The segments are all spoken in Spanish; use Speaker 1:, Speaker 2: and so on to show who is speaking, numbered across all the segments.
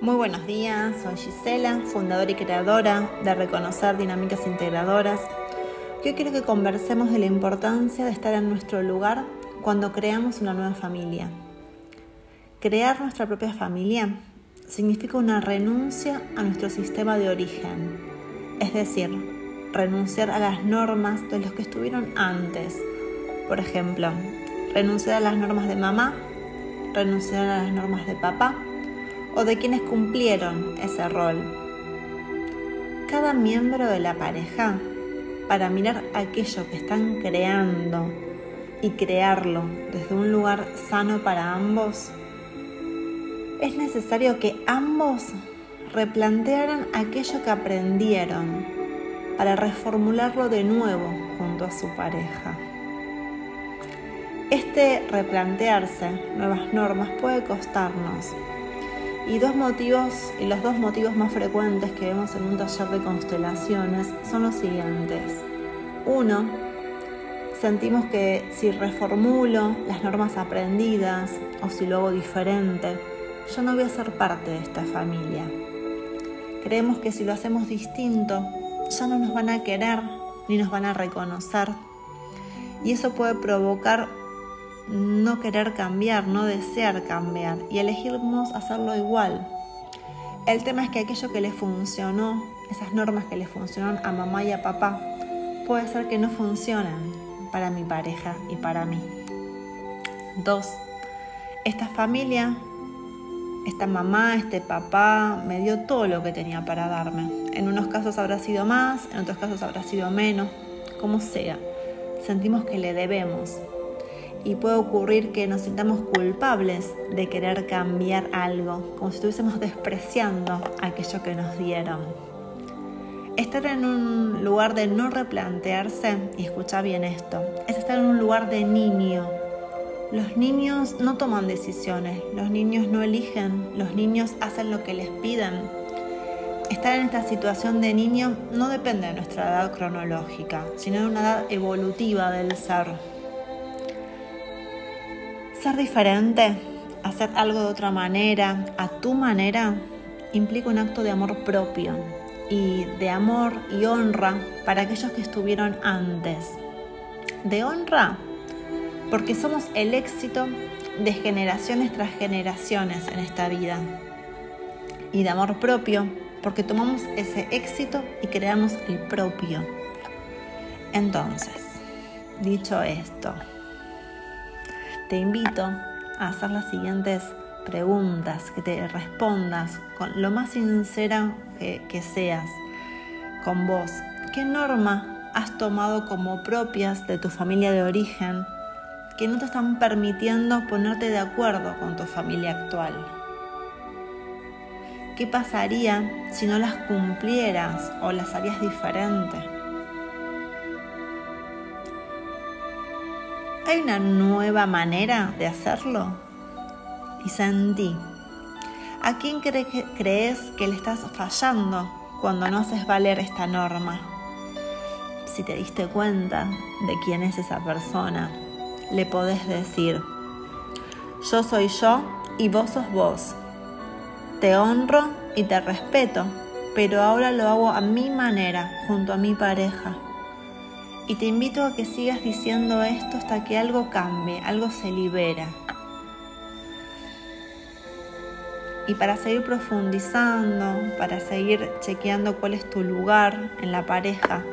Speaker 1: Muy buenos días, soy Gisela, fundadora y creadora de Reconocer Dinámicas Integradoras. Yo quiero que conversemos de la importancia de estar en nuestro lugar cuando creamos una nueva familia. Crear nuestra propia familia significa una renuncia a nuestro sistema de origen, es decir, renunciar a las normas de los que estuvieron antes. Por ejemplo, renunciar a las normas de mamá, renunciar a las normas de papá o de quienes cumplieron ese rol. Cada miembro de la pareja, para mirar aquello que están creando y crearlo desde un lugar sano para ambos, es necesario que ambos replantearan aquello que aprendieron para reformularlo de nuevo junto a su pareja. Este replantearse nuevas normas puede costarnos y dos motivos, y los dos motivos más frecuentes que vemos en un taller de constelaciones son los siguientes. Uno, sentimos que si reformulo las normas aprendidas o si lo hago diferente, yo no voy a ser parte de esta familia. Creemos que si lo hacemos distinto, ya no nos van a querer ni nos van a reconocer. Y eso puede provocar no querer cambiar, no desear cambiar y elegimos hacerlo igual. El tema es que aquello que le funcionó, esas normas que le funcionaron a mamá y a papá, puede ser que no funcionen para mi pareja y para mí. Dos, esta familia, esta mamá, este papá, me dio todo lo que tenía para darme. En unos casos habrá sido más, en otros casos habrá sido menos, como sea. Sentimos que le debemos, y puede ocurrir que nos sintamos culpables de querer cambiar algo, como si estuviésemos despreciando aquello que nos dieron. Estar en un lugar de no replantearse, y escucha bien esto, es estar en un lugar de niño. Los niños no toman decisiones, los niños no eligen, los niños hacen lo que les piden. Estar en esta situación de niño no depende de nuestra edad cronológica, sino de una edad evolutiva del ser. Ser diferente, hacer algo de otra manera, a tu manera, implica un acto de amor propio y de amor y honra para aquellos que estuvieron antes. De honra porque somos el éxito de generaciones tras generaciones en esta vida. Y de amor propio porque tomamos ese éxito y creamos el propio. Entonces, dicho esto, te invito a hacer las siguientes preguntas, que te respondas con lo más sincera que, seas con vos. ¿Qué norma has tomado como propias de tu familia de origen que no te están permitiendo ponerte de acuerdo con tu familia actual? ¿Qué pasaría si no las cumplieras o las harías diferente? ¿Hay una nueva manera de hacerlo? Y sentí. ¿A quién crees que le estás fallando cuando no haces valer esta norma? Si te diste cuenta de quién es esa persona, le podés decir, yo soy yo y vos sos vos. Te honro y te respeto, pero ahora lo hago a mi manera, junto a mi pareja. Y te invito a que sigas diciendo esto hasta que algo cambie, algo se libera. Y para seguir profundizando, para seguir chequeando cuál es tu lugar en la pareja,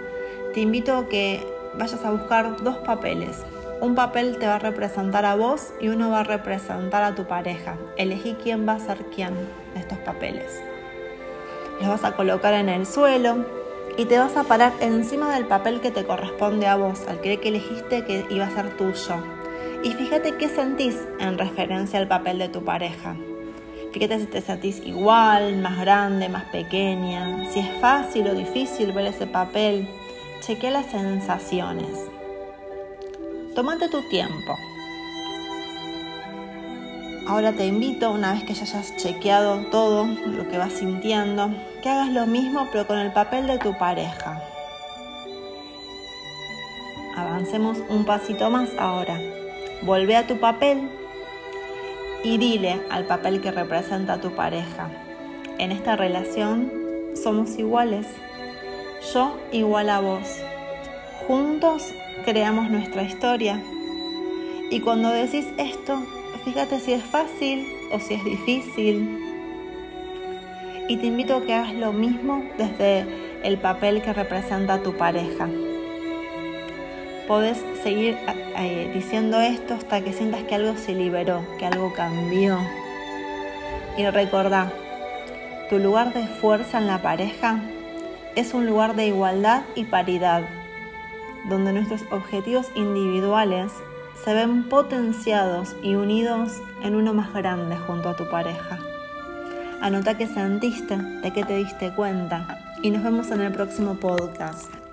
Speaker 1: te invito a que vayas a buscar dos papeles. Un papel te va a representar a vos y uno va a representar a tu pareja. Elegí quién va a ser quién de estos papeles. Los vas a colocar en el suelo, y te vas a parar encima del papel que te corresponde a vos, al que elegiste que iba a ser tuyo. Y fíjate qué sentís en referencia al papel de tu pareja. Fíjate si te sentís igual, más grande, más pequeña, si es fácil o difícil ver ese papel. Chequea las sensaciones. Tómate tu tiempo. Ahora te invito, una vez que ya hayas chequeado todo lo que vas sintiendo, que hagas lo mismo pero con el papel de tu pareja. Avancemos un pasito más ahora. Volvé a tu papel y dile al papel que representa a tu pareja. en esta relación somos iguales. Yo igual a vos. Juntos creamos nuestra historia. Y cuando decís esto, fíjate si es fácil o si es difícil. Y te invito a que hagas lo mismo desde el papel que representa tu pareja. Podés seguir eh, diciendo esto hasta que sientas que algo se liberó, que algo cambió. Y recordá, tu lugar de fuerza en la pareja es un lugar de igualdad y paridad, donde nuestros objetivos individuales se ven potenciados y unidos en uno más grande junto a tu pareja. Anota que sentiste, de que te diste cuenta y nos vemos en el próximo podcast.